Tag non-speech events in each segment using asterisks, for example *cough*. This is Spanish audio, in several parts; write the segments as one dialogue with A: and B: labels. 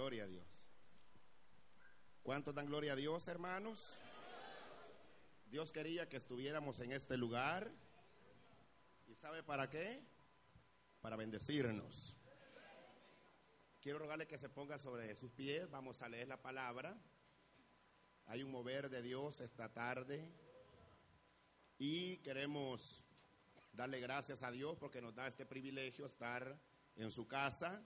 A: Gloria a Dios. ¿Cuántos dan gloria a Dios, hermanos? Dios quería que estuviéramos en este lugar. ¿Y sabe para qué? Para bendecirnos. Quiero rogarle que se ponga sobre sus pies. Vamos a leer la palabra. Hay un mover de Dios esta tarde. Y queremos darle gracias a Dios porque nos da este privilegio estar en su casa.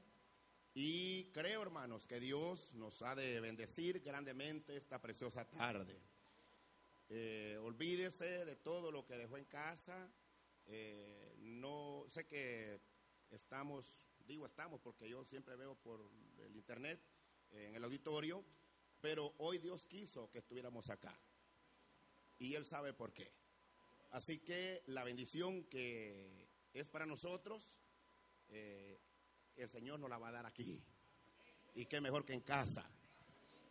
A: Y creo, hermanos, que Dios nos ha de bendecir grandemente esta preciosa tarde. Eh, olvídese de todo lo que dejó en casa. Eh, no sé que estamos, digo estamos porque yo siempre veo por el internet, eh, en el auditorio, pero hoy Dios quiso que estuviéramos acá. Y Él sabe por qué. Así que la bendición que es para nosotros, el Señor nos la va a dar aquí. Y qué mejor que en casa.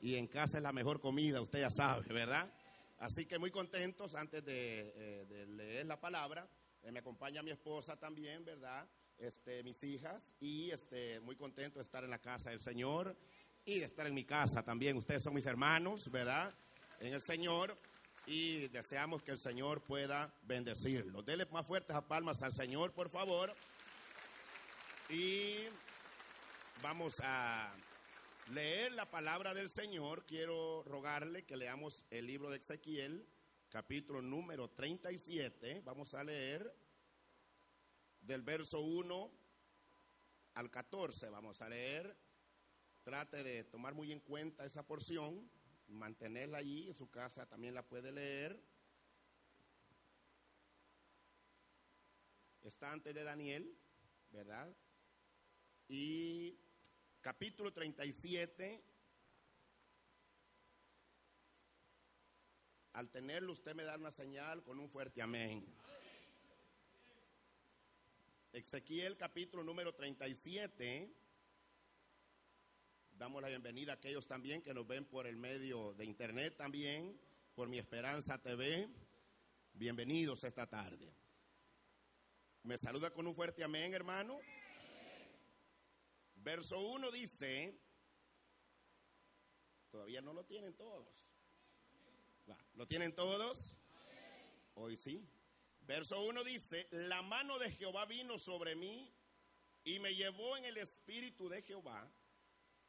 A: Y en casa es la mejor comida, usted ya sabe, ¿verdad? Así que muy contentos antes de, eh, leer la palabra. Eh, me acompaña mi esposa también, ¿verdad? Este, mis hijas y este, muy contento de estar en la casa del Señor y de estar en mi casa también. Ustedes son mis hermanos, ¿verdad? En el Señor y deseamos que el Señor pueda bendecirlos. Dele más fuertes a palmas al Señor, por favor. Y vamos a leer la palabra del Señor, quiero rogarle que leamos el libro de Ezequiel, capítulo número 37. Vamos a leer del verso 1 al 14. Vamos a leer. Trate de tomar muy en cuenta esa porción, mantenerla allí, en su casa también la puede leer. Está antes de Daniel, ¿verdad? Y capítulo 37. Al tenerlo, usted me da una señal con un fuerte amén. Ezequiel capítulo número 37. Damos la bienvenida a aquellos también que nos ven por el medio de internet también, por mi Esperanza TV. Bienvenidos esta tarde. Me saluda con un fuerte amén, hermano. Verso 1 dice, todavía no lo tienen todos. ¿Lo tienen todos? Hoy sí. Verso 1 dice, la mano de Jehová vino sobre mí y me llevó en el espíritu de Jehová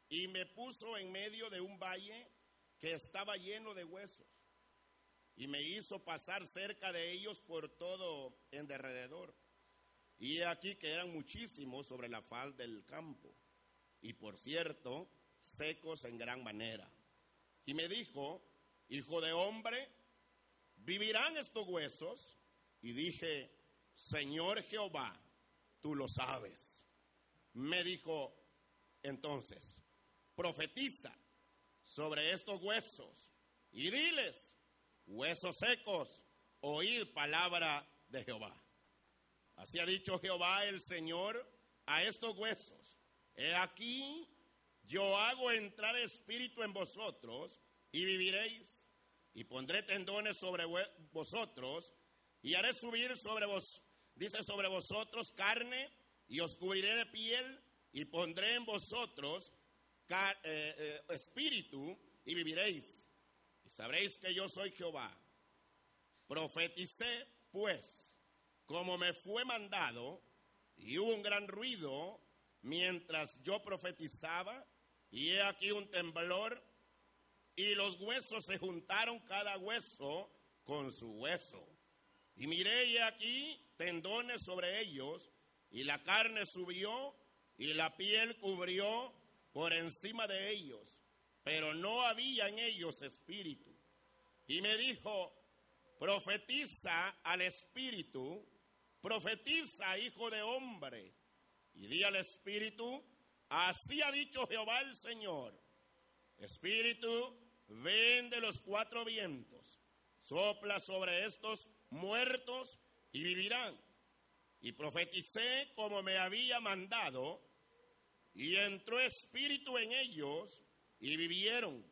A: y me puso en medio de un valle que estaba lleno de huesos y me hizo pasar cerca de ellos por todo en derredor. Y aquí que eran muchísimos sobre la faz del campo y por cierto, secos en gran manera. Y me dijo, hijo de hombre, ¿vivirán estos huesos? Y dije, Señor Jehová, tú lo sabes. Me dijo, entonces, profetiza sobre estos huesos y diles, huesos secos, oíd palabra de Jehová. Así ha dicho Jehová el Señor a estos huesos He aquí, yo hago entrar espíritu en vosotros y viviréis, y pondré tendones sobre vosotros, y haré subir sobre vos, dice sobre vosotros carne, y os cubriré de piel, y pondré en vosotros eh, eh, espíritu, y viviréis. Y sabréis que yo soy Jehová. Profeticé, pues, como me fue mandado, y un gran ruido mientras yo profetizaba, y he aquí un temblor, y los huesos se juntaron cada hueso con su hueso. Y miré y aquí tendones sobre ellos, y la carne subió, y la piel cubrió por encima de ellos, pero no había en ellos espíritu. Y me dijo, profetiza al espíritu, profetiza, hijo de hombre y di al Espíritu, así ha dicho Jehová el Señor, Espíritu, ven de los cuatro vientos, sopla sobre estos muertos y vivirán. Y profeticé como me había mandado, y entró espíritu en ellos, y vivieron,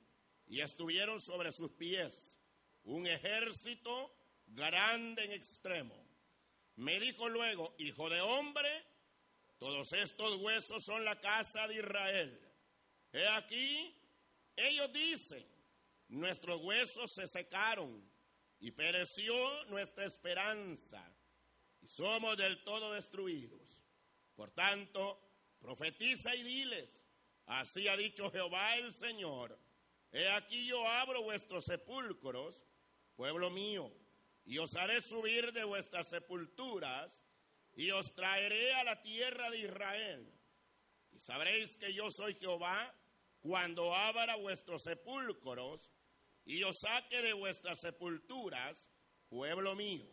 A: y estuvieron sobre sus pies, un ejército grande en extremo. Me dijo luego, hijo de hombre, todos estos huesos son la casa de Israel. He aquí, ellos dicen, nuestros huesos se secaron y pereció nuestra esperanza y somos del todo destruidos. Por tanto, profetiza y diles, así ha dicho Jehová el Señor, he aquí yo abro vuestros sepulcros, pueblo mío, y os haré subir de vuestras sepulturas y os traeré a la tierra de Israel. Y sabréis que yo soy Jehová cuando abra vuestros sepulcros y os saque de vuestras sepulturas, pueblo mío.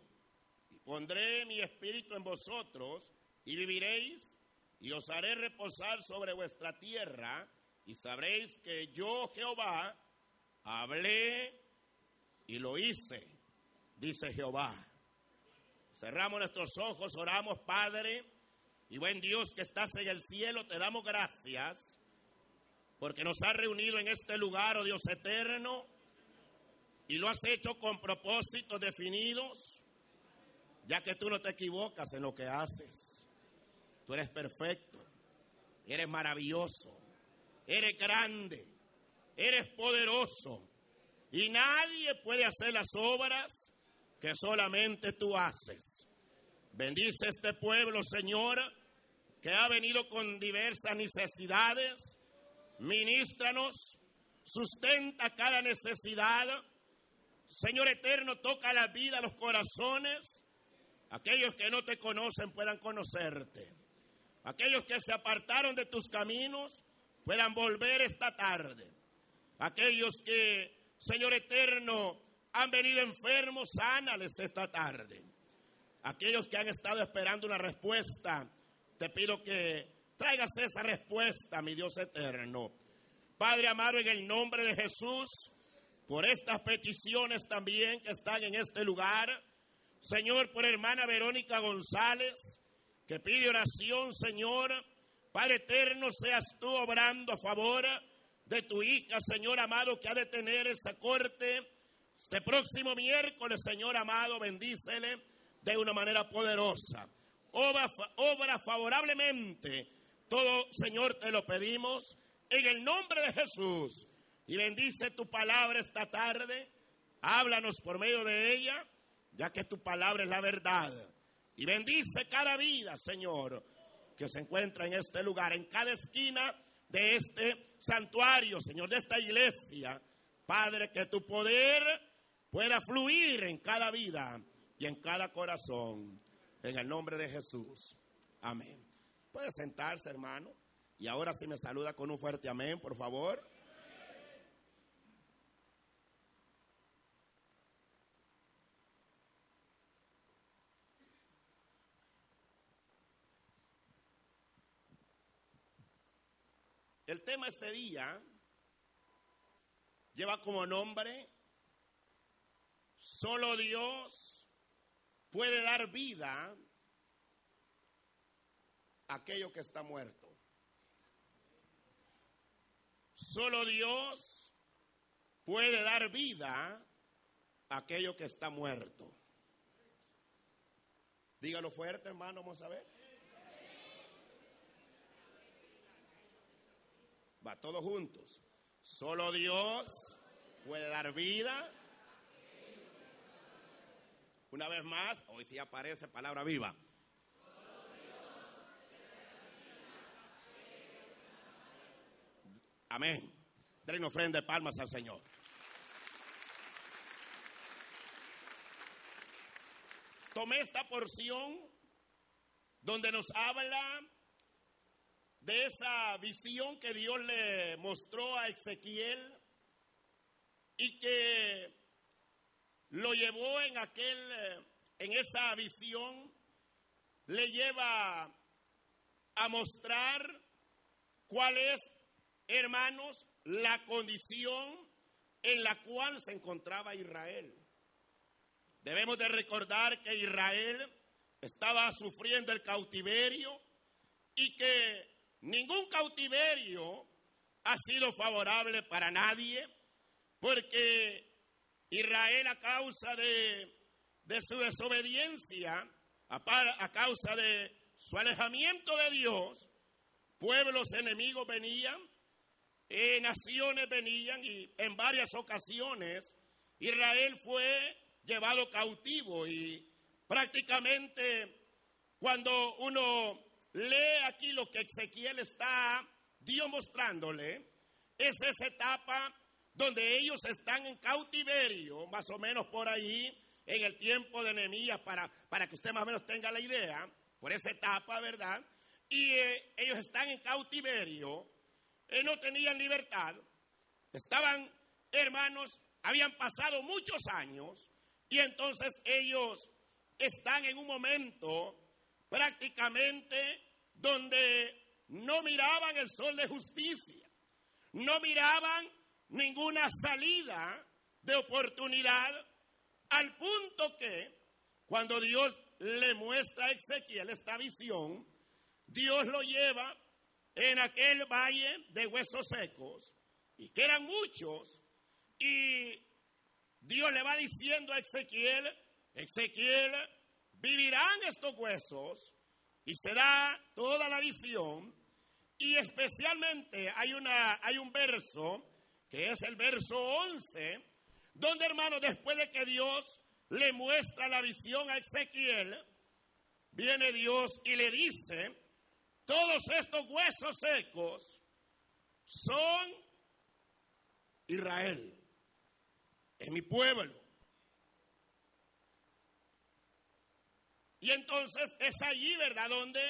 A: Y pondré mi espíritu en vosotros y viviréis y os haré reposar sobre vuestra tierra y sabréis que yo Jehová hablé y lo hice, dice Jehová. Cerramos nuestros ojos, oramos, Padre, y buen Dios que estás en el cielo, te damos gracias porque nos has reunido en este lugar, oh Dios eterno, y lo has hecho con propósitos definidos, ya que tú no te equivocas en lo que haces. Tú eres perfecto, eres maravilloso, eres grande, eres poderoso, y nadie puede hacer las obras que solamente tú haces. Bendice este pueblo, Señor, que ha venido con diversas necesidades. Ministranos, sustenta cada necesidad. Señor eterno, toca la vida, los corazones. Aquellos que no te conocen puedan conocerte. Aquellos que se apartaron de tus caminos puedan volver esta tarde. Aquellos que, Señor eterno, han venido enfermos, sánales esta tarde. Aquellos que han estado esperando una respuesta, te pido que traigas esa respuesta, mi Dios eterno. Padre amado, en el nombre de Jesús, por estas peticiones también que están en este lugar. Señor, por hermana Verónica González, que pide oración, Señor. Padre eterno, seas tú obrando a favor de tu hija, Señor amado, que ha de tener esa corte este próximo miércoles, Señor amado, bendícele de una manera poderosa. Obra, obra favorablemente. Todo, Señor, te lo pedimos en el nombre de Jesús. Y bendice tu palabra esta tarde. Háblanos por medio de ella, ya que tu palabra es la verdad. Y bendice cada vida, Señor, que se encuentra en este lugar, en cada esquina de este santuario, Señor, de esta iglesia. Padre, que tu poder pueda fluir en cada vida y en cada corazón. En el nombre de Jesús. Amén. Puede sentarse, hermano. Y ahora sí me saluda con un fuerte amén, por favor. El tema este día lleva como nombre Solo Dios puede dar vida a aquello que está muerto. Solo Dios puede dar vida a aquello que está muerto. Dígalo fuerte, hermano, vamos a ver. Va, todos juntos. Solo Dios puede dar vida una vez más, hoy sí aparece palabra viva. Amén. Den ofrenda de palmas al Señor. Tomé esta porción donde nos habla de esa visión que Dios le mostró a Ezequiel y que lo llevó en aquel, eh, en esa visión, le lleva a mostrar cuál es, hermanos, la condición en la cual se encontraba Israel. Debemos de recordar que Israel estaba sufriendo el cautiverio y que ningún cautiverio ha sido favorable para nadie, porque Israel a causa de, su desobediencia, a, a causa de su alejamiento de Dios, pueblos enemigos venían eh, naciones venían y en varias ocasiones Israel fue llevado cautivo y prácticamente cuando uno lee aquí lo que Ezequiel está Dios mostrándole, es esa etapa donde ellos están en cautiverio, más o menos por ahí, en el tiempo de Nehemías, para, para que usted más o menos tenga la idea, por esa etapa, ¿verdad? Y eh, ellos están en cautiverio, eh, no tenían libertad, estaban hermanos, habían pasado muchos años, y entonces ellos están en un momento prácticamente donde no miraban el sol de justicia, no miraban ninguna salida de oportunidad, al punto que cuando Dios le muestra a Ezequiel esta visión, Dios lo lleva en aquel valle de huesos secos, y que eran muchos, y Dios le va diciendo a Ezequiel, Ezequiel, vivirán estos huesos, y se da toda la visión, y especialmente hay, una, hay un verso, que es el verso 11, donde hermano, después de que Dios le muestra la visión a Ezequiel, viene Dios y le dice, todos estos huesos secos son Israel, es mi pueblo. Y entonces es allí, ¿verdad?, donde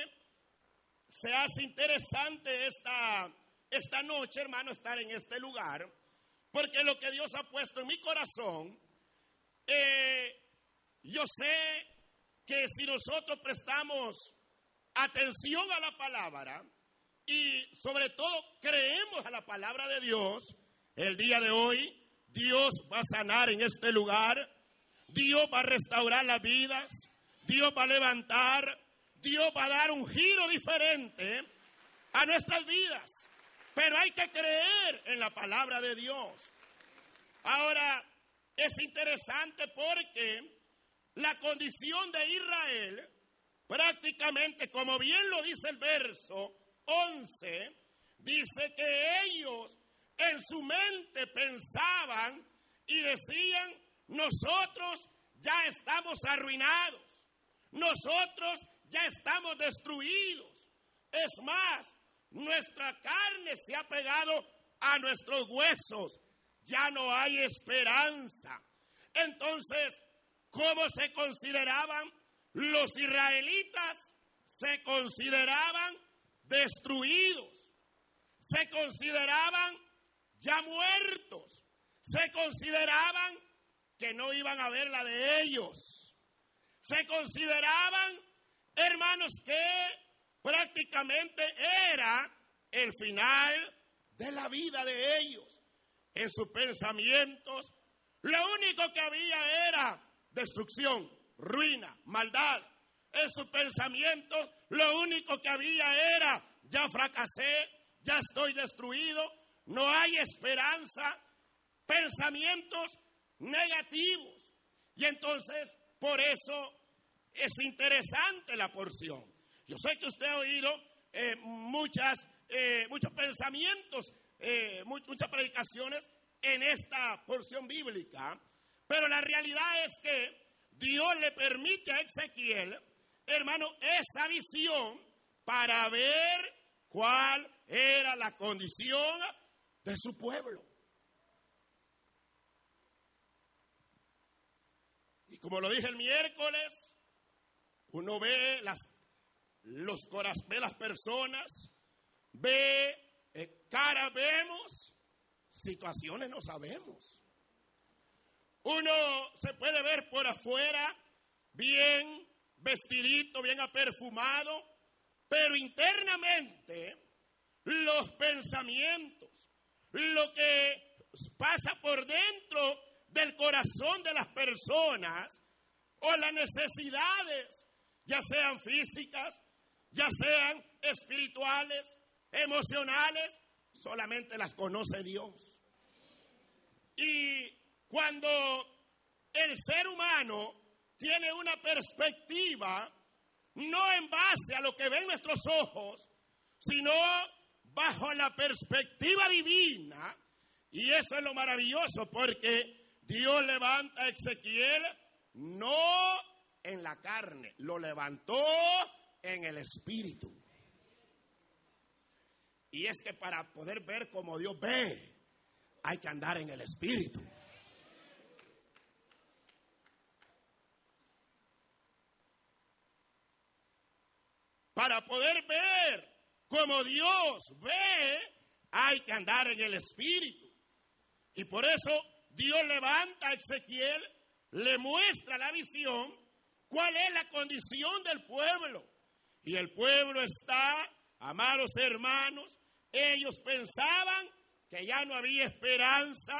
A: se hace interesante esta, esta noche, hermano, estar en este lugar, porque lo que Dios ha puesto en mi corazón, eh, yo sé que si nosotros prestamos atención a la palabra y sobre todo creemos a la palabra de Dios, el día de hoy Dios va a sanar en este lugar, Dios va a restaurar las vidas, Dios va a levantar, Dios va a dar un giro diferente a nuestras vidas. Pero hay que creer en la palabra de Dios. Ahora, es interesante porque la condición de Israel, prácticamente, como bien lo dice el verso 11, dice que ellos en su mente pensaban y decían, nosotros ya estamos arruinados. Nosotros ya estamos destruidos. Es más, nuestra carne se ha pegado a nuestros huesos. Ya no hay esperanza. Entonces, ¿cómo se consideraban los israelitas? Se consideraban destruidos. Se consideraban ya muertos. Se consideraban que no iban a ver la de ellos se consideraban hermanos que prácticamente era el final de la vida de ellos. En sus pensamientos, lo único que había era destrucción, ruina, maldad. En sus pensamientos, lo único que había era, ya fracasé, ya estoy destruido, no hay esperanza, pensamientos negativos. Y entonces por eso es interesante la porción. Yo sé que usted ha oído eh, muchas, eh, muchos pensamientos, eh, muchas predicaciones en esta porción bíblica, pero la realidad es que Dios le permite a Ezequiel, hermano, esa visión para ver cuál era la condición de su pueblo. como lo dije el miércoles, uno ve las, los corazones, ve las personas, ve eh, cara vemos, situaciones no sabemos. Uno se puede ver por afuera bien vestidito, bien aperfumado, pero internamente los pensamientos, lo que pasa por dentro del corazón de las personas o las necesidades, ya sean físicas, ya sean espirituales, emocionales, solamente las conoce Dios. Y cuando el ser humano tiene una perspectiva, no en base a lo que ven nuestros ojos, sino bajo la perspectiva divina. Y eso es lo maravilloso porque Dios levanta a Ezequiel no en la carne, lo levantó en el espíritu. Y es que para poder ver como Dios ve, hay que andar en el espíritu. Para poder ver como Dios ve, hay que andar en el espíritu. Y por eso Dios levanta a Ezequiel, le muestra la visión, cuál es la condición del pueblo. Y el pueblo está, amados hermanos, ellos pensaban que ya no había esperanza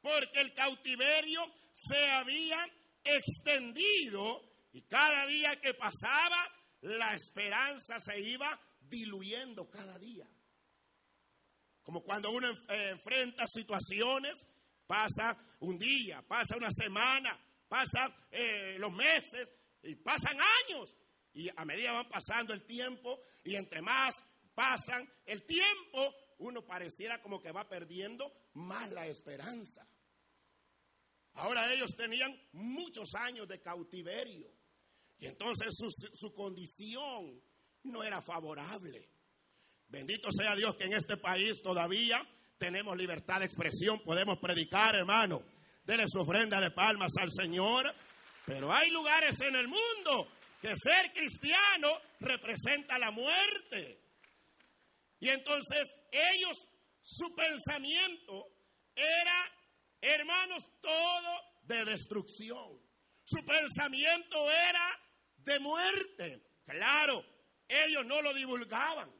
A: porque el cautiverio se había extendido y cada día que pasaba la esperanza se iba diluyendo cada día. Como cuando uno eh, enfrenta situaciones, pasa un día, pasa una semana, pasa eh, los meses y pasan años. Y a medida van pasando el tiempo y entre más pasan el tiempo, uno pareciera como que va perdiendo más la esperanza. Ahora ellos tenían muchos años de cautiverio y entonces su, su condición no era favorable. Bendito sea Dios que en este país todavía tenemos libertad de expresión, podemos predicar, hermano. Dele su ofrenda de palmas al Señor. Pero hay lugares en el mundo que ser cristiano representa la muerte. Y entonces ellos, su pensamiento era, hermanos, todo de destrucción. Su pensamiento era de muerte. Claro, ellos no lo divulgaban.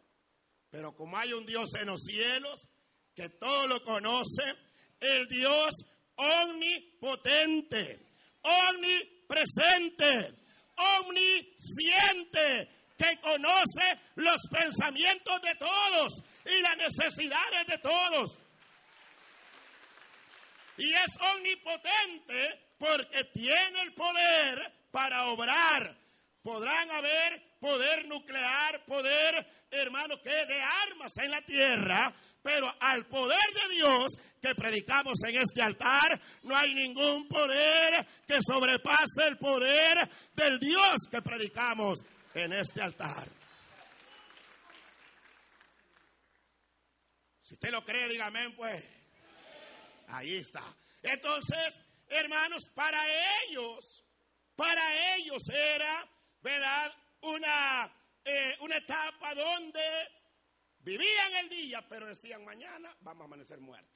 A: Pero como hay un Dios en los cielos que todo lo conoce, el Dios omnipotente, omnipresente, omnisciente, que conoce los pensamientos de todos y las necesidades de todos. Y es omnipotente porque tiene el poder para obrar. Podrán haber poder nuclear, poder, hermano, que de armas en la tierra, pero al poder de Dios que predicamos en este altar, no hay ningún poder que sobrepase el poder del Dios que predicamos en este altar. Si usted lo cree, dígame, pues. Ahí está. Entonces, hermanos, para ellos, para ellos era, ¿verdad? Una, eh, una etapa donde vivían el día, pero decían mañana vamos a amanecer muertos.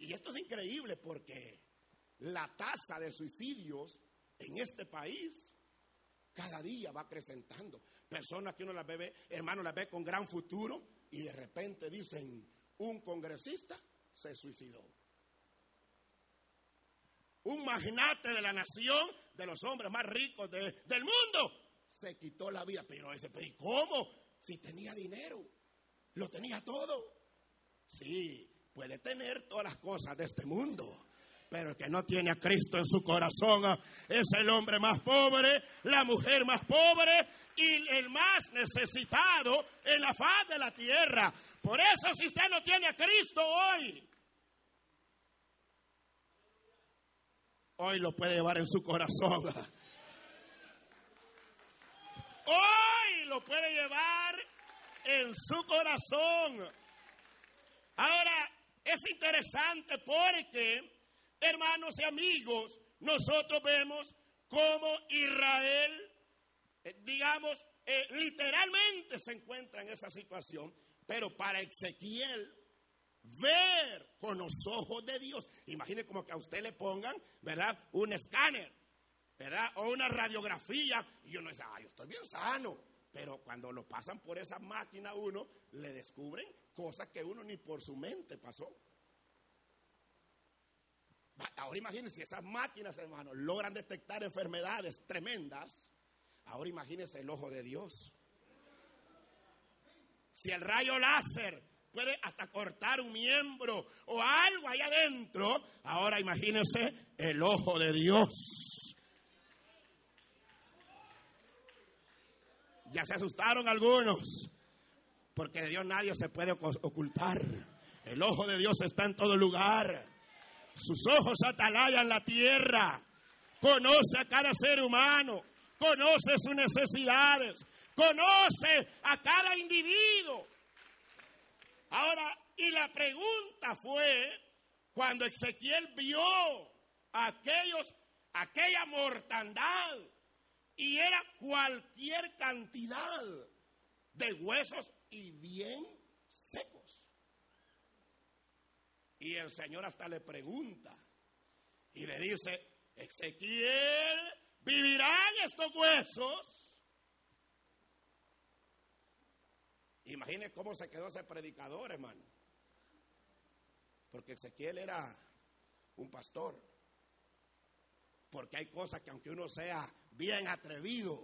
A: Y esto es increíble porque la tasa de suicidios en este país cada día va acrecentando. Personas que uno las ve, hermano, las ve con gran futuro y de repente dicen, un congresista se suicidó. Un magnate de la nación, de los hombres más ricos del mundo, se quitó la vida. Pero ese, pero ¿y cómo? Si tenía dinero, lo tenía todo. Sí, puede tener todas las cosas de este mundo pero el que no tiene a Cristo en su corazón ah, es el hombre más pobre, la mujer más pobre y el más necesitado en la faz de la tierra. Por eso si usted no tiene a Cristo hoy, hoy lo puede llevar en su corazón. Ah. Hoy lo puede llevar en su corazón. Ahora, es interesante porque hermanos y amigos, nosotros vemos cómo Israel, eh, digamos, eh, literalmente se encuentra en esa situación, pero para Ezequiel ver con los ojos de Dios, imagine como que a usted le pongan, ¿verdad? Un escáner, ¿verdad? O una radiografía, y uno dice, ay, yo estoy bien sano. Pero cuando lo pasan por esa máquina uno, le descubren cosas que uno ni por su mente pasó. Ahora imagínense, esas máquinas, hermanos, logran detectar enfermedades tremendas. Ahora imagínense el ojo de Dios. Si el rayo láser puede hasta cortar un miembro o algo ahí adentro, ahora imagínense el ojo de Dios. Ya se asustaron algunos. Porque de Dios nadie se puede ocultar. El ojo de Dios está en todo lugar. Sus ojos atalayan la tierra. Conoce a cada ser humano. Conoce sus necesidades. Conoce a cada individuo. Ahora, y la pregunta fue, cuando Ezequiel vio aquellos, aquella mortandad, y era cualquier cantidad de huesos y bien secos. Y el Señor hasta le pregunta y le dice, Ezequiel, ¿vivirán estos huesos? Imagine cómo se quedó ese predicador, hermano. Porque Ezequiel era un pastor. Porque hay cosas que aunque uno sea bien atrevido,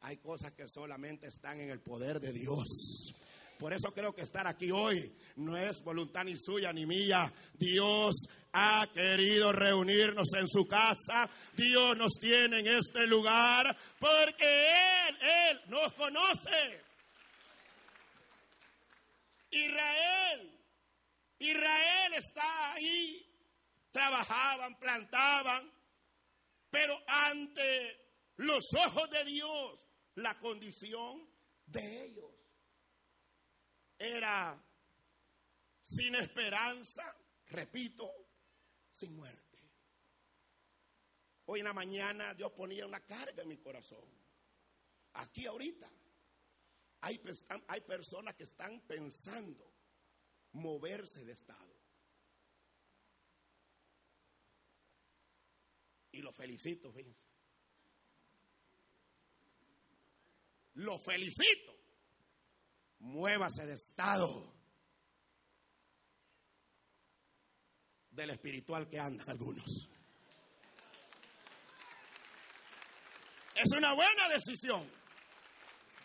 A: hay cosas que solamente están en el poder de Dios. Por eso creo que estar aquí hoy no es voluntad ni suya ni mía. Dios ha querido reunirnos en su casa. Dios nos tiene en este lugar porque Él, Él nos conoce. Israel, Israel está ahí. Trabajaban, plantaban, pero ante los ojos de Dios, la condición de ellos era sin esperanza, repito, sin muerte. Hoy en la mañana Dios ponía una carga en mi corazón. Aquí ahorita hay, hay personas que están pensando moverse de estado. Y lo felicito, fíjense. Lo felicito. Muévase de estado del espiritual que andan algunos. Es una buena decisión.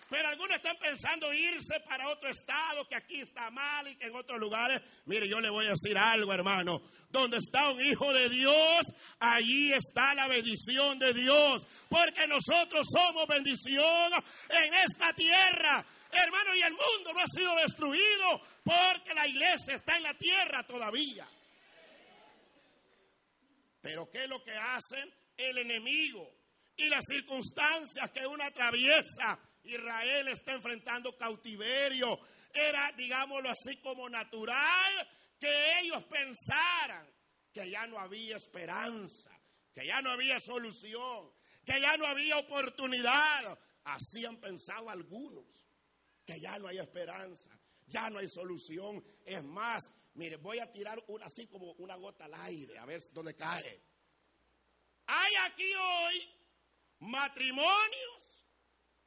A: Pero algunos están pensando irse para otro estado, que aquí está mal y que en otros lugares. Mire, yo le voy a decir algo, hermano. Donde está un hijo de Dios, allí está la bendición de Dios. Porque nosotros somos bendición en esta tierra. Hermano, y el mundo no ha sido destruido porque la iglesia está en la tierra todavía. Pero ¿qué es lo que hace el enemigo? Y las circunstancias que uno atraviesa Israel está enfrentando cautiverio. Era, digámoslo así, como natural que ellos pensaran que ya no había esperanza, que ya no había solución, que ya no había oportunidad. Así han pensado algunos, que ya no hay esperanza, ya no hay solución. Es más, mire, voy a tirar una, así como una gota al aire, a ver dónde cae. Hay aquí hoy matrimonios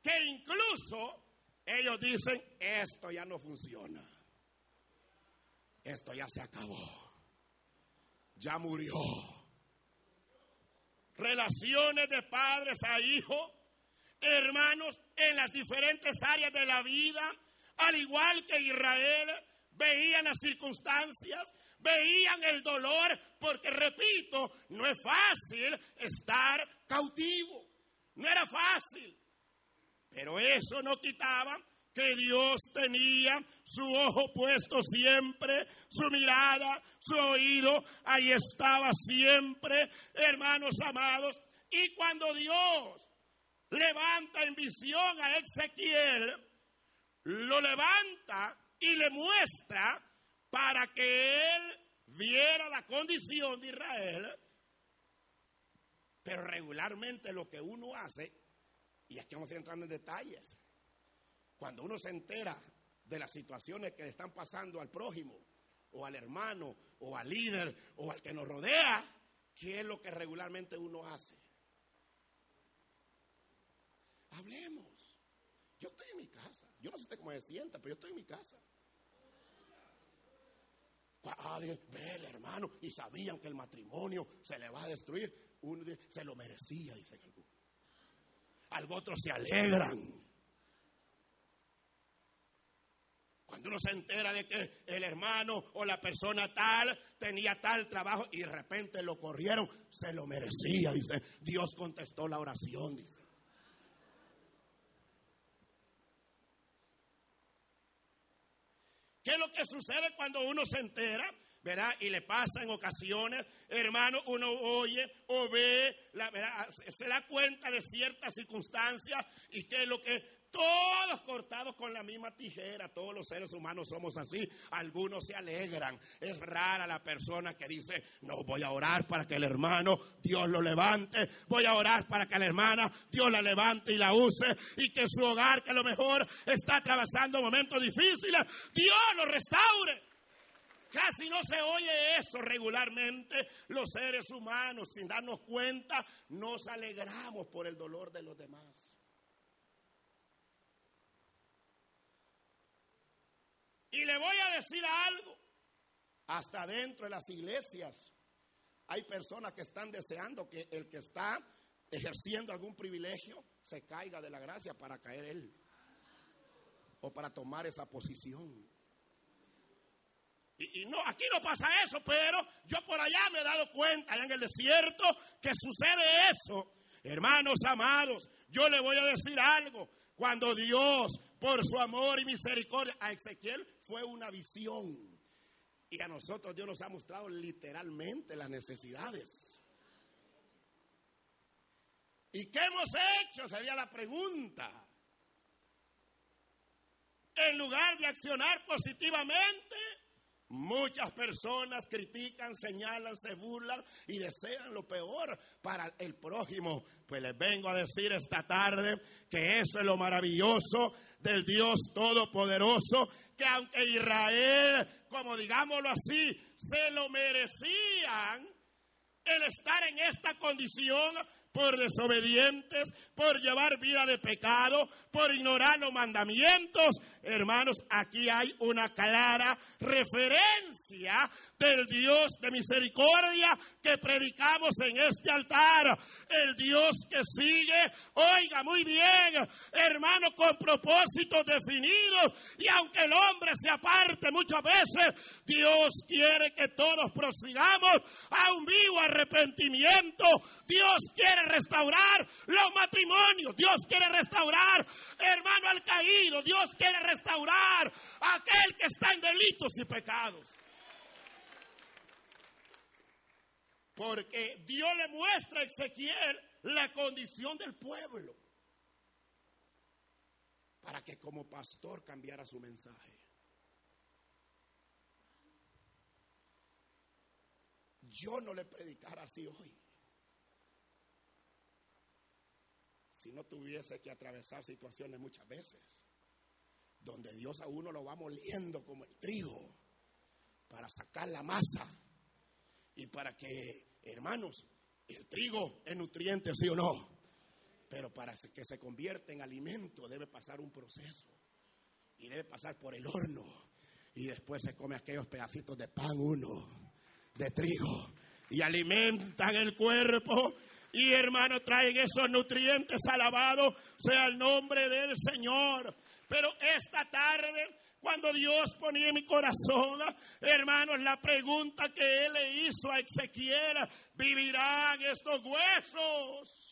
A: que incluso ellos dicen, esto ya no funciona, esto ya se acabó, ya murió. Relaciones de padres a hijos, hermanos en las diferentes áreas de la vida, al igual que Israel, veían las circunstancias, veían el dolor, porque repito, no es fácil estar cautivo, no era fácil. Pero eso no quitaba que Dios tenía su ojo puesto siempre, su mirada, su oído, ahí estaba siempre, hermanos amados. Y cuando Dios levanta en visión a Ezequiel, lo levanta y le muestra para que él viera la condición de Israel. Pero regularmente lo que uno hace y aquí vamos a ir entrando en detalles. Cuando uno se entera de las situaciones que le están pasando al prójimo, o al hermano, o al líder, o al que nos rodea, ¿qué es lo que regularmente uno hace? Hablemos. Yo estoy en mi casa. Yo no sé cómo se sienta, pero yo estoy en mi casa. Ah, ve el hermano, y sabían que el matrimonio se le va a destruir. Uno dice, se lo merecía, dicen algunos algo otros se alegran. Cuando uno se entera de que el hermano o la persona tal tenía tal trabajo y de repente lo corrieron, se lo merecía, dice. Dios contestó la oración, dice. ¿Qué es lo que sucede cuando uno se entera? ¿Verdad? Y le pasa en ocasiones, hermano, uno oye o ve, la, se da cuenta de ciertas circunstancias y que lo que todos cortados con la misma tijera, todos los seres humanos somos así, algunos se alegran, es rara la persona que dice, no, voy a orar para que el hermano Dios lo levante, voy a orar para que la hermana Dios la levante y la use y que su hogar que a lo mejor está atravesando momentos difíciles, Dios lo restaure. Casi no se oye eso regularmente. Los seres humanos, sin darnos cuenta, nos alegramos por el dolor de los demás. Y le voy a decir algo. Hasta dentro de las iglesias hay personas que están deseando que el que está ejerciendo algún privilegio se caiga de la gracia para caer él. O para tomar esa posición. Y, no, aquí no pasa eso, pero yo por allá me he dado cuenta, allá en el desierto, que sucede eso. Hermanos amados, yo le voy a decir algo. Cuando Dios, por su amor y misericordia, a Ezequiel fue una visión. Y a nosotros Dios nos ha mostrado literalmente las necesidades. ¿Y qué hemos hecho? Sería la pregunta. En lugar de accionar positivamente, Muchas personas critican, señalan, se burlan y desean lo peor para el prójimo. Pues les vengo a decir esta tarde que eso es lo maravilloso del Dios Todopoderoso, que aunque Israel, como digámoslo así, se lo merecían, el estar en esta condición por desobedientes, por llevar vida de pecado, por ignorar los mandamientos. Hermanos, aquí hay una clara referencia del Dios de misericordia que predicamos en este altar. El Dios que sigue, oiga muy bien, hermano, con propósitos definidos. Y aunque el hombre se aparte muchas veces, Dios quiere que todos prosigamos a un vivo arrepentimiento. Dios quiere restaurar los matrimonios. Dios quiere restaurar, hermano, al caído. Dios quiere restaurar a aquel que está en delitos y pecados. Porque Dios le muestra a Ezequiel la condición del pueblo. Para que como pastor cambiara su mensaje. Yo no le predicara así hoy. Si no tuviese que atravesar situaciones muchas veces. Donde Dios a uno lo va moliendo como el trigo. Para sacar la masa. Y para que Hermanos, el trigo es nutriente, sí o no. Pero para que se convierta en alimento debe pasar un proceso. Y debe pasar por el horno. Y después se come aquellos pedacitos de pan uno, de trigo. Y alimentan el cuerpo. Y hermanos, traen esos nutrientes. Alabado sea el nombre del Señor. Pero esta tarde cuando Dios ponía en mi corazón, hermanos, la pregunta que Él le hizo a Ezequiel, ¿vivirán estos huesos?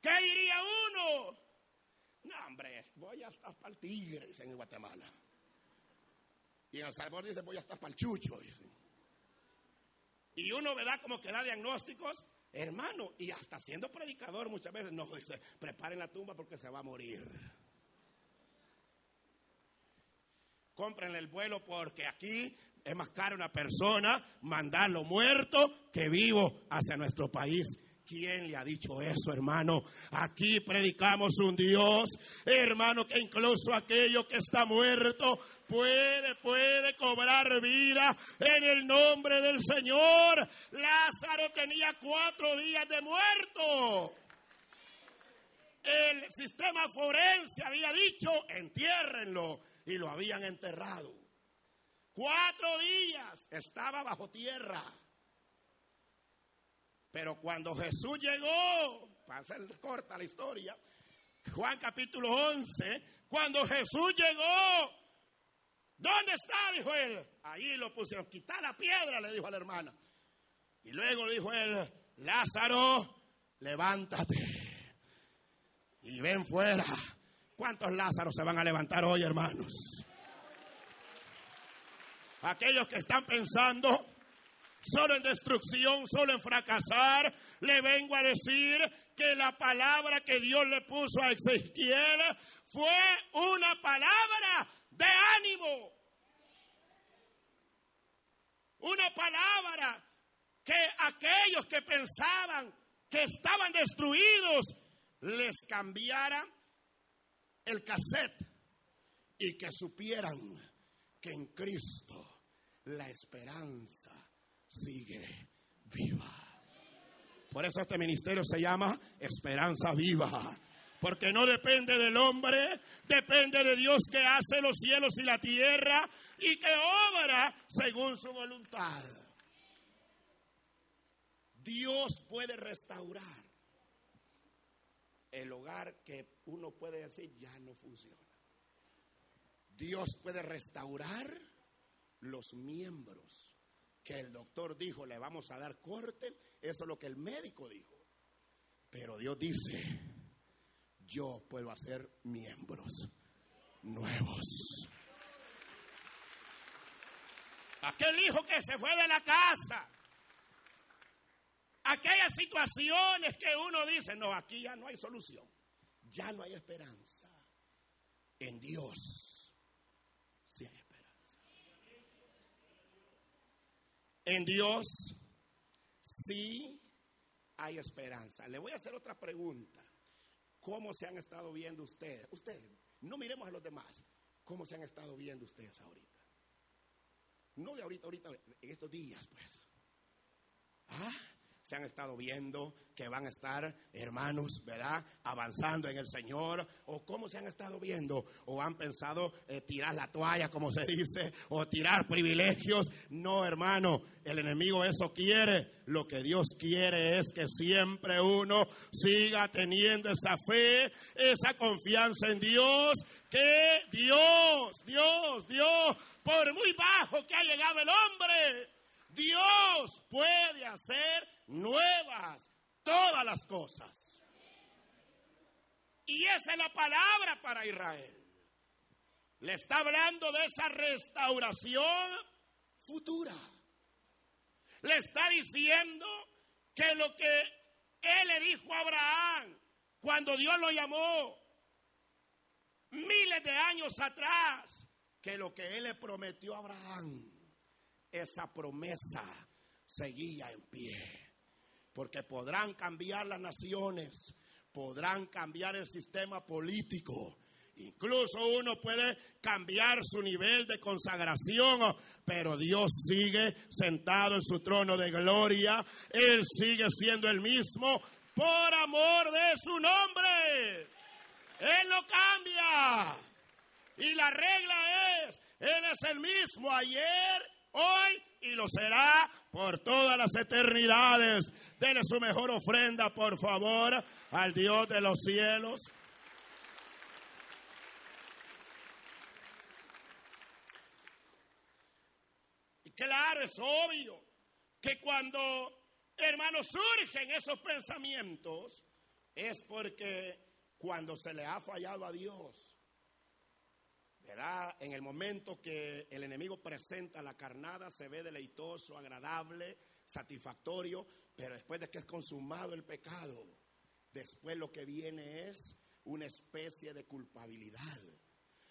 A: ¿Qué diría uno? No, hombre, voy hasta para el tigre, dicen en Guatemala. Y en El Salvador dice, voy hasta para el chucho, dicen. Y uno, ¿verdad? Como que da diagnósticos, hermano, y hasta siendo predicador muchas veces nos dice, preparen la tumba porque se va a morir. Compren el vuelo porque aquí es más caro una persona mandarlo muerto que vivo hacia nuestro país. ¿Quién le ha dicho eso, hermano? Aquí predicamos un Dios, hermano, que incluso aquello que está muerto puede, puede cobrar vida en el nombre del Señor. Lázaro tenía cuatro días de muerto. El sistema forense había dicho, entiérrenlo y lo habían enterrado. Cuatro días estaba bajo tierra. Pero cuando Jesús llegó, para hacer corta la historia, Juan capítulo 11, cuando Jesús llegó, ¿dónde está? Dijo él. Ahí lo pusieron, quita la piedra, le dijo a la hermana. Y luego dijo él, Lázaro, levántate y ven fuera. ¿Cuántos Lázaros se van a levantar hoy, hermanos? aquellos que están pensando solo en destrucción, solo en fracasar, le vengo a decir que la palabra que Dios le puso a Ezequiel fue una palabra de ánimo. Una palabra que aquellos que pensaban que estaban destruidos les cambiara el cassette y que supieran que en Cristo la esperanza sigue viva. Por eso este ministerio se llama Esperanza Viva. Porque no depende del hombre, depende de Dios que hace los cielos y la tierra y que obra según su voluntad. Dios puede restaurar el hogar que uno puede decir ya no funciona. Dios puede restaurar los miembros que el doctor dijo le vamos a dar corte, eso es lo que el médico dijo. Pero Dios dice, yo puedo hacer miembros nuevos. Aquel hijo que se fue de la casa, aquellas situaciones que uno dice, no, aquí ya no hay solución, ya no hay esperanza. En Dios sí hay En Dios sí hay esperanza. Le voy a hacer otra pregunta. ¿Cómo se han estado viendo ustedes? Ustedes, no miremos a los demás. ¿Cómo se han estado viendo ustedes ahorita? No de ahorita, ahorita, en estos días, pues. ¿Ah? Se han estado viendo que van a estar, hermanos, ¿verdad? Avanzando en el Señor, o cómo se han estado viendo, o han pensado eh, tirar la toalla, como se *laughs* dice, o tirar privilegios. No, hermano, el enemigo eso quiere. Lo que Dios quiere es que siempre uno siga teniendo esa fe, esa confianza en Dios, que Dios, Dios, Dios, por muy bajo que ha llegado el hombre, Dios puede hacer nuevas todas las cosas. Y esa es la palabra para Israel. Le está hablando de esa restauración futura. Le está diciendo que lo que él le dijo a Abraham cuando Dios lo llamó miles de años atrás, que lo que él le prometió a Abraham, esa promesa seguía en pie porque podrán cambiar las naciones, podrán cambiar el sistema político. Incluso uno puede cambiar su nivel de consagración, pero Dios sigue sentado en su trono de gloria. Él sigue siendo el mismo por amor de su nombre. Él no cambia. Y la regla es, Él es el mismo ayer, hoy y lo será por todas las eternidades. Dele su mejor ofrenda, por favor, al Dios de los cielos. Y claro, es obvio que cuando, hermanos, surgen esos pensamientos, es porque cuando se le ha fallado a Dios, En el momento que el enemigo presenta la carnada, se ve deleitoso, agradable, satisfactorio, pero después de que es consumado el pecado, después lo que viene es una especie de culpabilidad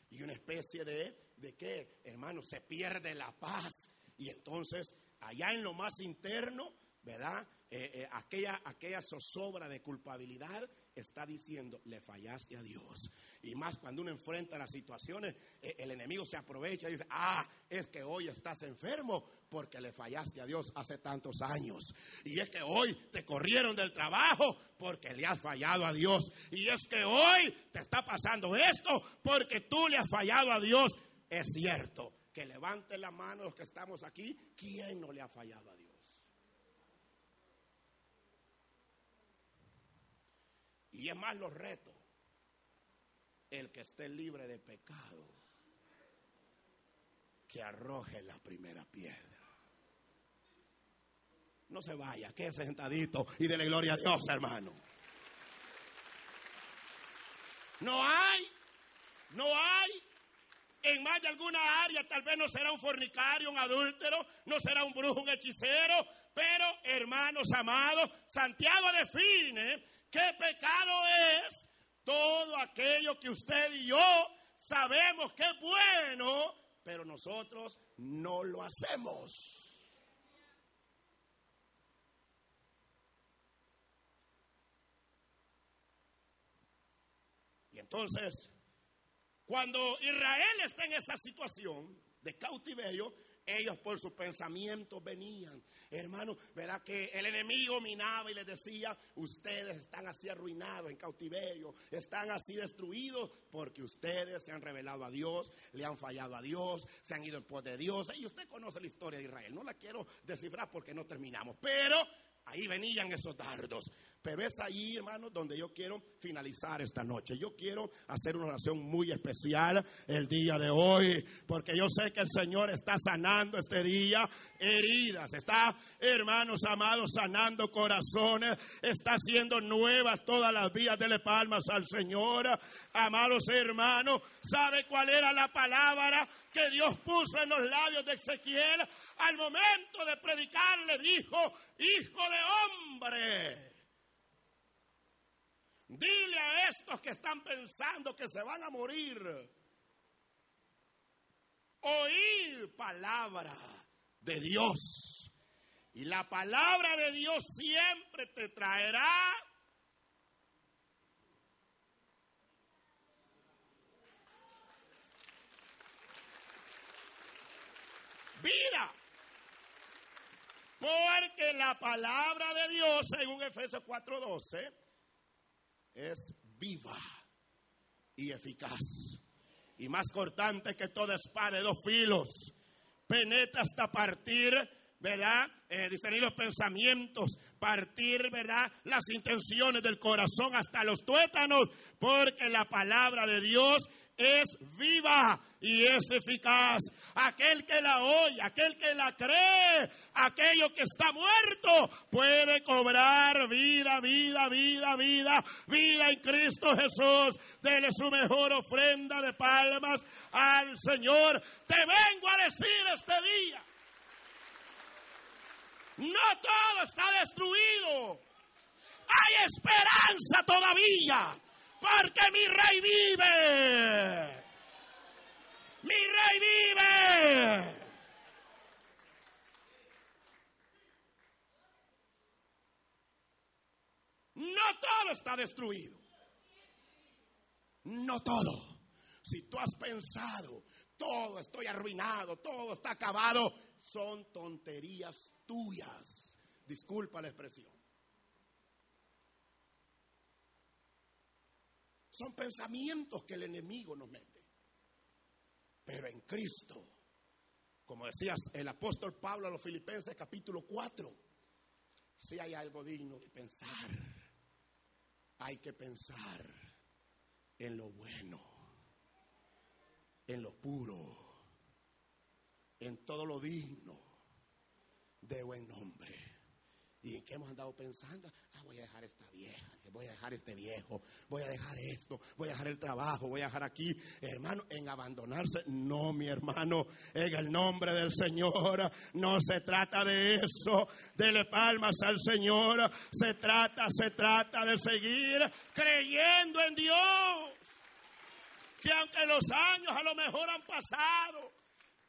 A: y una especie de, ¿de? Hermano, se pierde la paz. Y entonces, allá en lo más interno, ¿verdad? Eh, eh, aquella, aquella zozobra de culpabilidad está diciendo, le fallaste a Dios. Y más cuando uno enfrenta las situaciones, eh, el enemigo se aprovecha y dice, ah, es que hoy estás enfermo porque le fallaste a Dios hace tantos años. Y es que hoy te corrieron del trabajo porque le has fallado a Dios. Y es que hoy te está pasando esto porque tú le has fallado a Dios. Es cierto que levante la mano los que estamos aquí, ¿quién no le ha fallado a Dios? Y es más los retos. El que esté libre de pecado, que arroje la primera piedra. No se vaya, quede sentadito y dele gloria a Dios, hermano. No hay, no hay en más de alguna área tal vez no será un fornicario, un adúltero, no será un brujo, un hechicero, pero hermanos amados, Santiago define qué pecado es todo aquello que usted y yo sabemos que es bueno, pero nosotros no lo hacemos. Y entonces, cuando Israel está en esa situación de cautiverio, ellos por sus pensamientos venían. Hermano, verá que el enemigo minaba y les decía, ustedes están así arruinados en cautiverio, están así destruidos porque ustedes se han revelado a Dios, le han fallado a Dios, se han ido en pos de Dios. Y usted conoce la historia de Israel, no la quiero descifrar porque no terminamos, pero ahí venían esos dardos. Pero es ahí, hermanos, donde yo quiero finalizar esta noche. Yo quiero hacer una oración muy especial el día de hoy, porque yo sé que el Señor está sanando este día heridas, está, hermanos amados, sanando corazones, está haciendo nuevas todas las vías de palmas al Señor. Amados hermanos, ¿sabe cuál era la palabra que Dios puso en los labios de Ezequiel? Al momento de predicar le dijo, hijo de hombre. Dile a estos que están pensando que se van a morir. Oír palabra de Dios. Y la palabra de Dios siempre te traerá vida. Porque la palabra de Dios, según Efesios 4:12, es viva y eficaz. Y más cortante que toda espada de dos filos. Penetra hasta partir, ¿verdad? Eh, discernir los pensamientos, partir, ¿verdad? Las intenciones del corazón hasta los tuétanos, porque la palabra de Dios es viva y es eficaz. Aquel que la oye, aquel que la cree, aquello que está muerto, puede cobrar vida, vida, vida, vida, vida en Cristo Jesús. Dele su mejor ofrenda de palmas al Señor. Te vengo a decir este día. No todo está destruido. Hay esperanza todavía porque mi rey vive. Mi rey vive. No todo está destruido. No todo. Si tú has pensado, todo estoy arruinado, todo está acabado, son tonterías tuyas. Disculpa la expresión. Son pensamientos que el enemigo nos mete. Pero en Cristo, como decía el apóstol Pablo a los Filipenses capítulo 4, si hay algo digno de pensar, hay que pensar en lo bueno, en lo puro, en todo lo digno de buen nombre. ¿Y en qué hemos andado pensando? Ah, voy a dejar esta vieja, voy a dejar este viejo, voy a dejar esto, voy a dejar el trabajo, voy a dejar aquí. Hermano, en abandonarse, no, mi hermano, en el nombre del Señor, no se trata de eso. Dele palmas al Señor. Se trata, se trata de seguir creyendo en Dios. Que aunque los años a lo mejor han pasado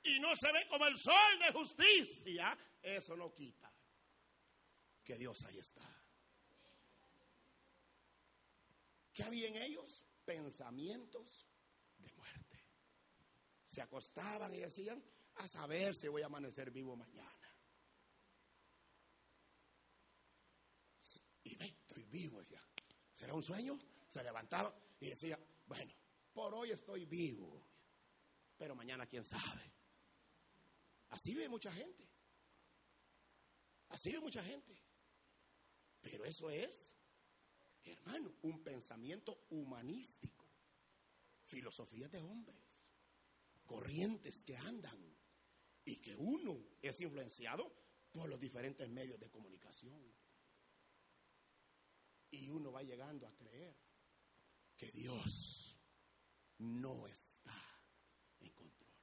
A: y no se ve como el sol de justicia, eso no quita que Dios ahí está. ¿Qué había en ellos? Pensamientos de muerte. Se acostaban y decían, a saber si voy a amanecer vivo mañana. Y ve, estoy vivo ya. ¿Será un sueño? Se levantaba y decía, bueno, por hoy estoy vivo, pero mañana quién sabe. Así ve mucha gente. Así ve mucha gente. Pero eso es, hermano, un pensamiento humanístico, filosofías de hombres, corrientes que andan y que uno es influenciado por los diferentes medios de comunicación. Y uno va llegando a creer que Dios no está en control.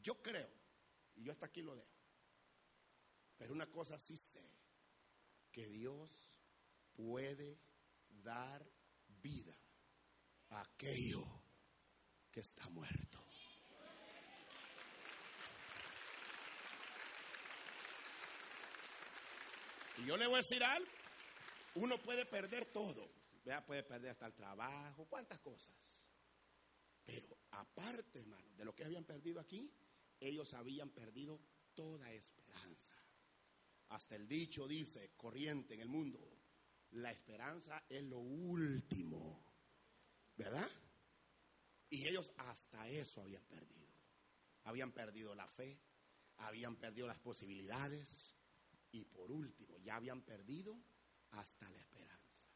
A: Yo creo, y yo hasta aquí lo dejo, pero una cosa sí sé, que Dios puede dar vida a aquello que está muerto. Y yo le voy a decir algo, uno puede perder todo, ¿vea? puede perder hasta el trabajo, cuántas cosas. Pero aparte, hermano, de lo que habían perdido aquí, ellos habían perdido toda esperanza. Hasta el dicho dice, corriente en el mundo, la esperanza es lo último, ¿verdad? Y ellos hasta eso habían perdido. Habían perdido la fe, habían perdido las posibilidades y por último, ya habían perdido hasta la esperanza.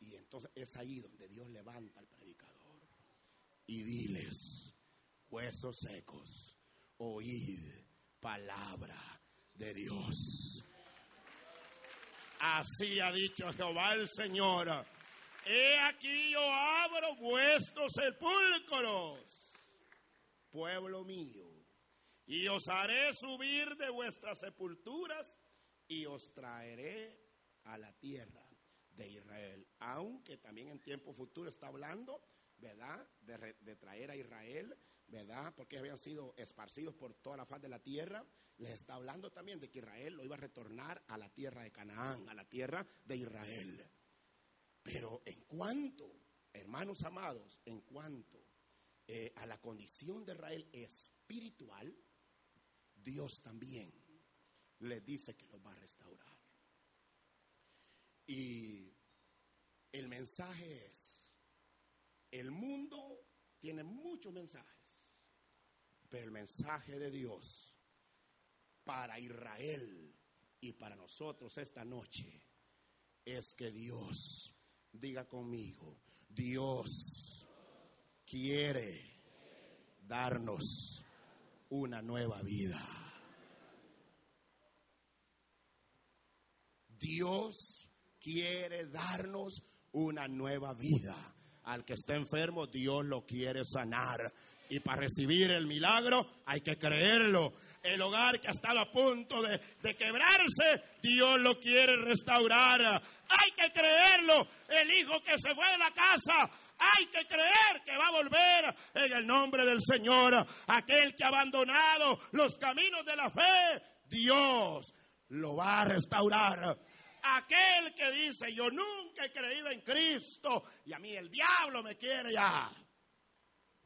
A: Y entonces es ahí donde Dios levanta al predicador y diles, huesos secos, oíd palabra de Dios. Así ha dicho Jehová el Señor. He aquí yo abro vuestros sepulcros, pueblo mío, y os haré subir de vuestras sepulturas y os traeré a la tierra de Israel. Aunque también en tiempo futuro está hablando, ¿verdad? De, de, traer a Israel, ¿verdad? Porque habían sido esparcidos por toda la faz de la tierra. Les está hablando también de que Israel lo iba a retornar a la tierra de Canaán, a la tierra de Israel. Pero en cuanto, hermanos amados, en cuanto eh, a la condición de Israel espiritual, Dios también le dice que lo va a restaurar. Y el mensaje es, el mundo tiene muchos mensajes, pero el mensaje de Dios para Israel y para nosotros esta noche es que Dios, diga conmigo, Dios quiere darnos una nueva vida. Dios quiere darnos una nueva vida. Al que está enfermo, Dios lo quiere sanar. Y para recibir el milagro hay que creerlo. El hogar que ha estado a punto de, de, quebrarse, Dios lo quiere restaurar. Hay que creerlo. El hijo que se fue de la casa, hay que creer que va a volver en el nombre del Señor. Aquel que ha abandonado los caminos de la fe, Dios lo va a restaurar. Aquel que dice, yo nunca he creído en Cristo y a mí el diablo me quiere ya.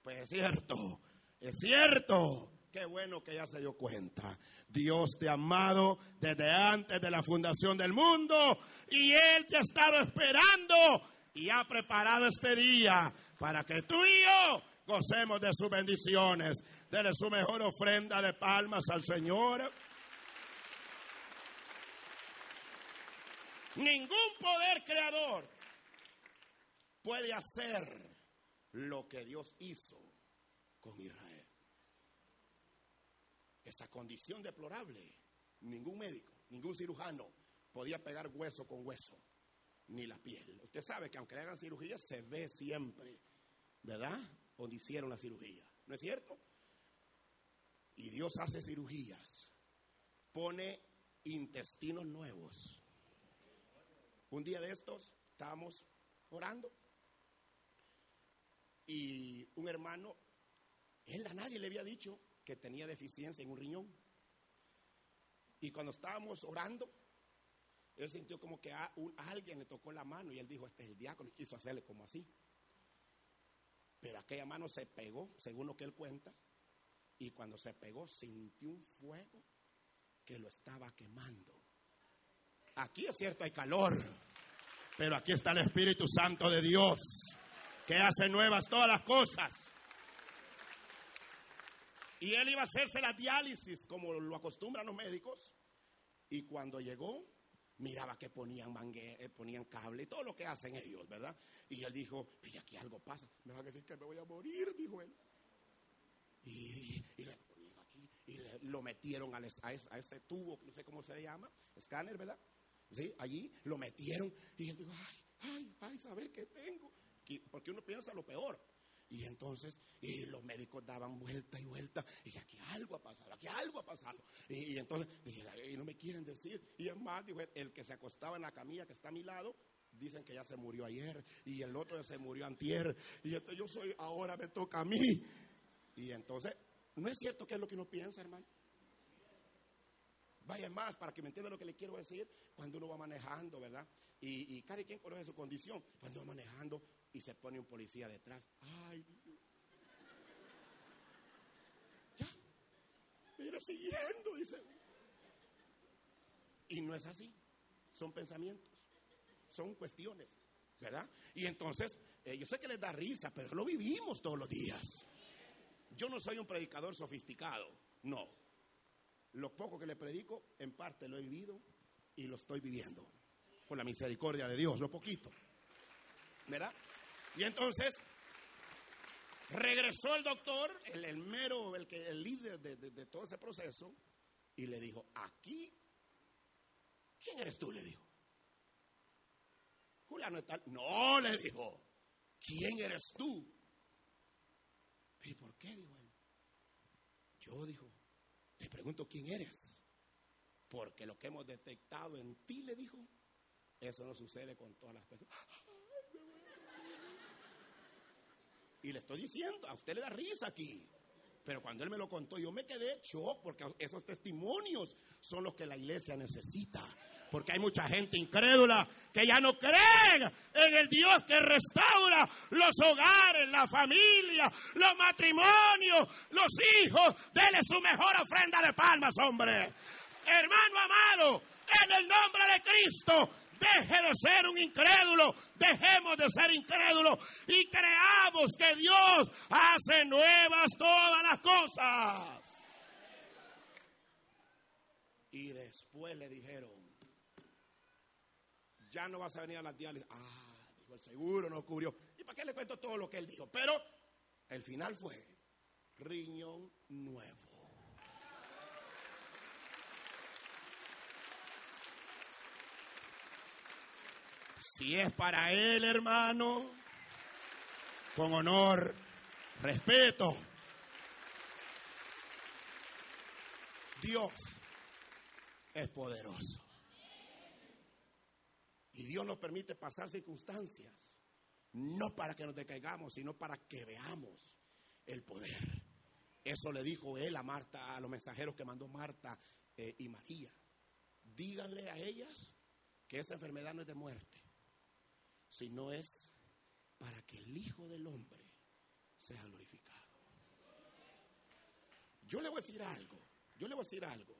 A: Pues es cierto, es cierto. Qué bueno que ya se dio cuenta. Dios te ha amado desde antes de la fundación del mundo y Él te ha estado esperando y ha preparado este día para que tú y yo gocemos de sus bendiciones. Dele su mejor ofrenda de palmas al Señor. Ningún poder creador puede hacer lo que Dios hizo con Israel. Esa condición deplorable, ningún médico, ningún cirujano podía pegar hueso con hueso, ni la piel. Usted sabe que aunque le hagan cirugía, se ve siempre, ¿verdad? Donde hicieron la cirugía. ¿No es cierto? Y Dios hace cirugías, pone intestinos nuevos un día de estos estábamos orando y un hermano, él a nadie le había dicho que tenía deficiencia en un riñón. Y cuando estábamos orando, él sintió como que a, alguien le tocó la mano y él dijo, este es el diácono, y quiso hacerle como así. Pero aquella mano se pegó, según lo que él cuenta, y cuando se pegó sintió un fuego que lo estaba quemando. Aquí es cierto, hay calor, pero aquí está el Espíritu Santo de Dios, que hace nuevas todas las cosas. Y él iba a hacerse la diálisis, como lo acostumbran los médicos, y cuando llegó, miraba que ponían mangue, eh, ponían cable todo lo que hacen ellos, ¿verdad? Y él dijo, y aquí algo pasa, me va a decir que me voy a morir, dijo él. Y, y le y le, lo metieron a, a, ese tubo, no sé cómo se llama, escáner, ¿verdad? Allí lo metieron y él dijo, ay, ay, ay, saber qué tengo. Porque uno piensa lo peor. Y entonces, y los médicos daban vuelta y vuelta. Y aquí algo ha pasado, aquí algo ha pasado. Y, entonces, y no me quieren decir. Y es más, dijo, el que se acostaba en la camilla que está a mi lado, dicen que ya se murió ayer. Y el otro se murió antier. Y entonces yo soy, ahora me toca a mí. Y entonces, ¿no es cierto que es lo que uno piensa, hermano? Vaya más, para que me entienda lo que le quiero decir, cuando uno va manejando, ¿verdad? Y, cada quien conoce su condición. Cuando va manejando y se pone un policía detrás. Ay, Ya, mira siguiendo, dice. Y no es así. Son pensamientos, son cuestiones, ¿verdad? Y entonces, eh, yo sé que les da risa, pero lo vivimos todos los días. Yo no soy un predicador sofisticado, no. Lo poco que le predico, en parte lo he vivido y lo estoy viviendo. Por la misericordia de Dios, lo poquito. ¿Verdad? Y entonces regresó el doctor, el, mero, el, que, el líder de, todo ese proceso, y le dijo, aquí, ¿quién eres tú? Le dijo. Juliano está. No, le dijo. ¿Quién eres tú? ¿Y por qué? Dijo él. Yo dijo, te pregunto quién eres. Porque lo que hemos detectado en ti, le dijo, eso no sucede con todas las personas. Y le estoy diciendo, a usted le da risa aquí. Pero cuando él me lo contó, yo me quedé shock porque esos testimonios son los que la iglesia necesita. Porque hay mucha gente incrédula que ya no cree en el Dios que restaura los hogares, la familia, los matrimonios, los hijos. Dele su mejor ofrenda de palmas, hombre. Hermano amado, en el nombre de Cristo, Deje de ser un incrédulo, dejemos de ser incrédulos y creamos que Dios hace nuevas todas las cosas. Y después le dijeron, ya no vas a venir a las diálisis. Ah, dijo el seguro, no cubrió. ¿Y para qué le cuento todo lo que él dijo? Pero el final fue riñón nuevo. Si es para Él, hermano, con honor, respeto. Dios es poderoso. Y Dios nos permite pasar circunstancias, no para que nos decaigamos, sino para que veamos el poder. Eso le dijo él a Marta, a los mensajeros que mandó Marta eh, y María. Díganle a ellas que esa enfermedad no es de muerte, sino es para que el Hijo del Hombre sea glorificado. Yo le voy a decir algo, yo le voy a decir algo.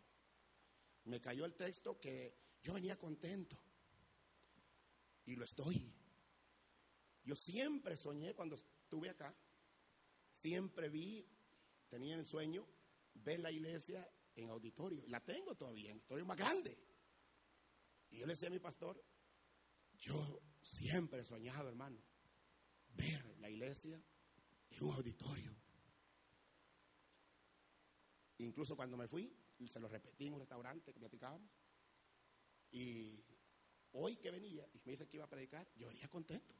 A: Me cayó el texto que yo venía contento y lo estoy. Yo siempre soñé cuando estuve acá, siempre vi, tenía el sueño, ver la iglesia en auditorio. La tengo todavía, en auditorio más grande. Y yo le decía a mi pastor, yo siempre he soñado, hermano, ver la iglesia en un auditorio. Incluso cuando me fui, se lo repetí en un restaurante que platicábamos. Y hoy que venía y me dice que iba a predicar, yo venía contento.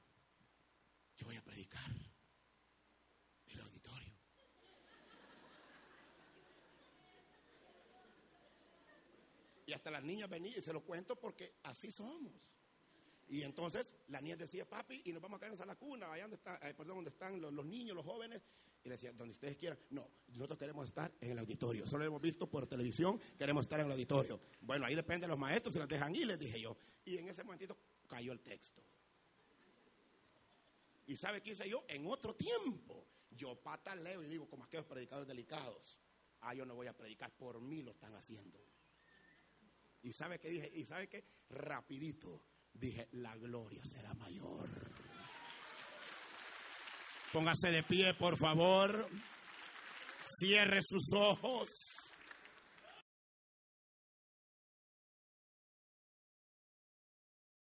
A: Yo voy a predicar en el auditorio. Y hasta las niñas venían, y se lo cuento porque así somos. Y entonces la niña decía, papi, y nos vamos a caer en la cuna, allá donde, está, eh, perdón, donde están los, niños, los jóvenes. Y le decía, donde ustedes quieran. No, nosotros queremos estar en el auditorio. Solo lo hemos visto por televisión, queremos estar en el auditorio. Bueno, ahí depende de los maestros, si las dejan ir, les dije yo. Y en ese momentito cayó el texto. ¿Y sabe qué hice yo? En otro tiempo, yo leo y digo, como aquellos predicadores delicados, ah, yo no voy a predicar, por mí lo están haciendo. ¿Y sabe qué dije? ¿Y sabe qué? Rapidito dije, la gloria será mayor. Póngase de pie, por favor. Cierre sus ojos.